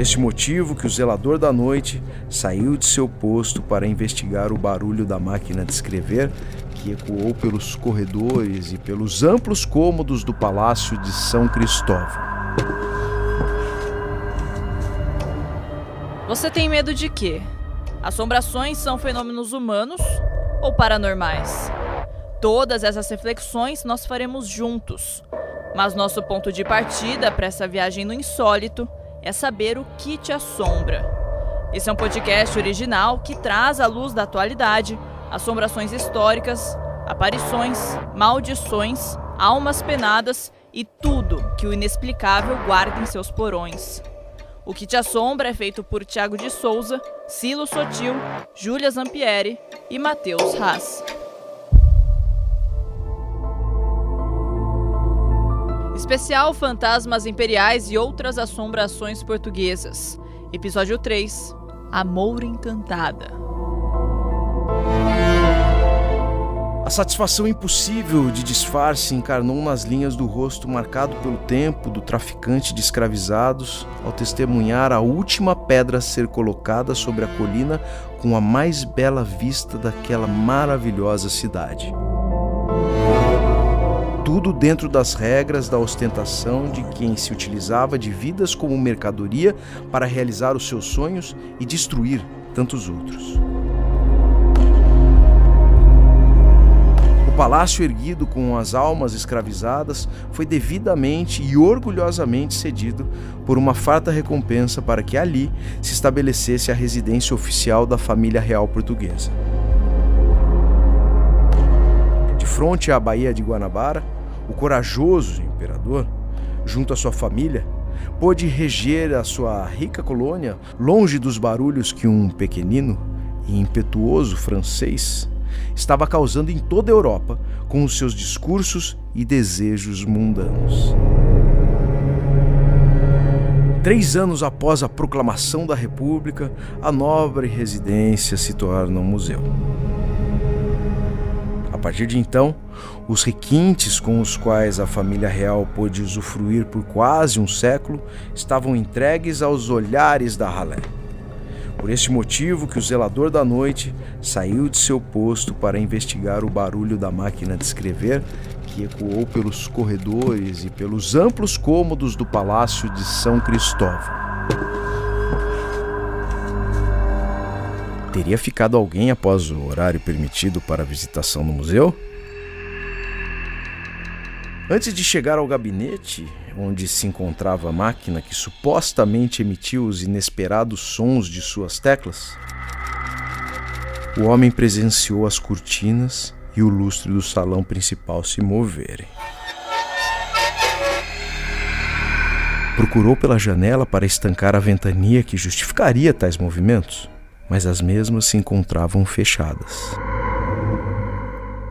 este motivo que o zelador da noite saiu de seu posto para investigar o barulho da máquina de escrever que ecoou pelos corredores e pelos amplos cômodos do palácio de São Cristóvão. Você tem medo de quê? Assombrações são fenômenos humanos ou paranormais? Todas essas reflexões nós faremos juntos. Mas nosso ponto de partida para essa viagem no insólito é saber o que te assombra. Esse é um podcast original que traz à luz da atualidade assombrações históricas, aparições, maldições, almas penadas e tudo que o inexplicável guarda em seus porões. O que te assombra é feito por Tiago de Souza, Silo Sotil, Júlia Zampieri e Matheus Haas. Especial Fantasmas Imperiais e Outras Assombrações Portuguesas. Episódio 3 Amor Encantada. A satisfação impossível de disfarce encarnou nas linhas do rosto marcado pelo tempo do traficante de escravizados ao testemunhar a última pedra ser colocada sobre a colina com a mais bela vista daquela maravilhosa cidade tudo dentro das regras da ostentação de quem se utilizava de vidas como mercadoria para realizar os seus sonhos e destruir tantos outros. O palácio erguido com as almas escravizadas foi devidamente e orgulhosamente cedido por uma farta recompensa para que ali se estabelecesse a residência oficial da família real portuguesa. Fronte à Baía de Guanabara, o corajoso imperador, junto à sua família, pôde reger a sua rica colônia longe dos barulhos que um pequenino e impetuoso francês estava causando em toda a Europa com os seus discursos e desejos mundanos. Três anos após a proclamação da República, a nobre residência se torna um museu partir de então, os requintes com os quais a família real pôde usufruir por quase um século estavam entregues aos olhares da ralé. Por este motivo que o zelador da noite saiu de seu posto para investigar o barulho da máquina de escrever que ecoou pelos corredores e pelos amplos cômodos do palácio de São Cristóvão. Teria ficado alguém após o horário permitido para a visitação no museu? Antes de chegar ao gabinete, onde se encontrava a máquina que supostamente emitiu os inesperados sons de suas teclas, o homem presenciou as cortinas e o lustre do salão principal se moverem. Procurou pela janela para estancar a ventania que justificaria tais movimentos mas as mesmas se encontravam fechadas.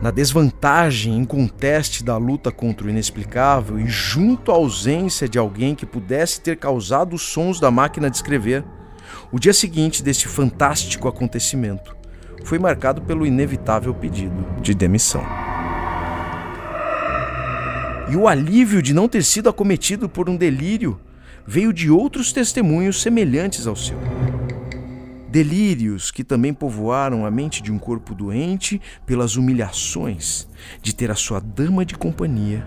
Na desvantagem inconteste da luta contra o inexplicável e junto à ausência de alguém que pudesse ter causado os sons da máquina de escrever, o dia seguinte deste fantástico acontecimento foi marcado pelo inevitável pedido de demissão. E o alívio de não ter sido acometido por um delírio veio de outros testemunhos semelhantes ao seu. Delírios que também povoaram a mente de um corpo doente pelas humilhações de ter a sua dama de companhia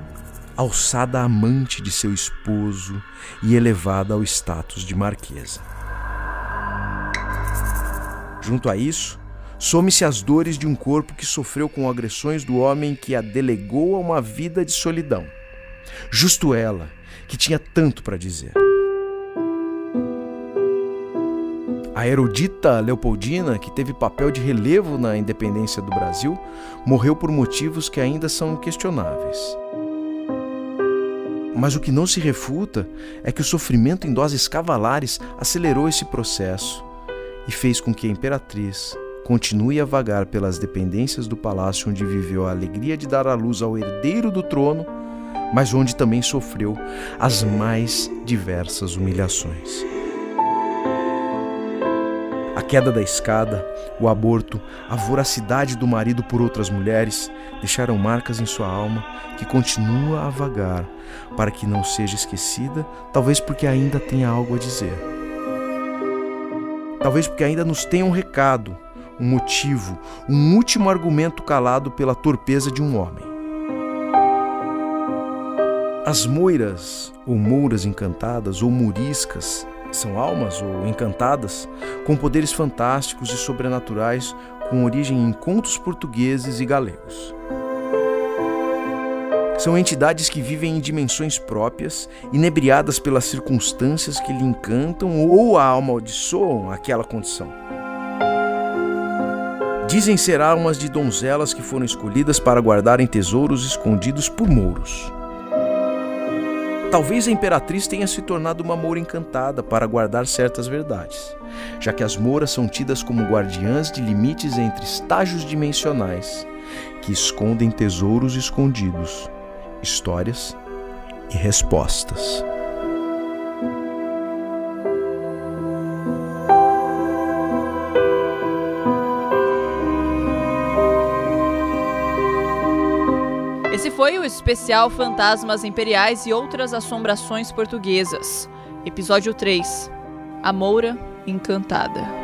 alçada a amante de seu esposo e elevada ao status de marquesa. Junto a isso, some-se as dores de um corpo que sofreu com agressões do homem que a delegou a uma vida de solidão. Justo ela, que tinha tanto para dizer. A erudita Leopoldina, que teve papel de relevo na independência do Brasil, morreu por motivos que ainda são questionáveis. Mas o que não se refuta é que o sofrimento em doses cavalares acelerou esse processo e fez com que a imperatriz continue a vagar pelas dependências do palácio onde viveu a alegria de dar à luz ao herdeiro do trono, mas onde também sofreu as mais diversas humilhações. Queda da escada, o aborto, a voracidade do marido por outras mulheres deixaram marcas em sua alma que continua a vagar para que não seja esquecida, talvez porque ainda tenha algo a dizer. Talvez porque ainda nos tenha um recado, um motivo, um último argumento calado pela torpeza de um homem. As moiras, ou mouras encantadas, ou muriscas, são almas ou encantadas com poderes fantásticos e sobrenaturais com origem em contos portugueses e galegos. São entidades que vivem em dimensões próprias, inebriadas pelas circunstâncias que lhe encantam ou a amaldiçoam aquela condição. Dizem ser almas de donzelas que foram escolhidas para guardarem tesouros escondidos por mouros. Talvez a imperatriz tenha se tornado uma moura encantada para guardar certas verdades, já que as mouras são tidas como guardiãs de limites entre estágios dimensionais que escondem tesouros escondidos, histórias e respostas. Esse foi o especial Fantasmas Imperiais e Outras Assombrações Portuguesas, episódio 3 A Moura Encantada.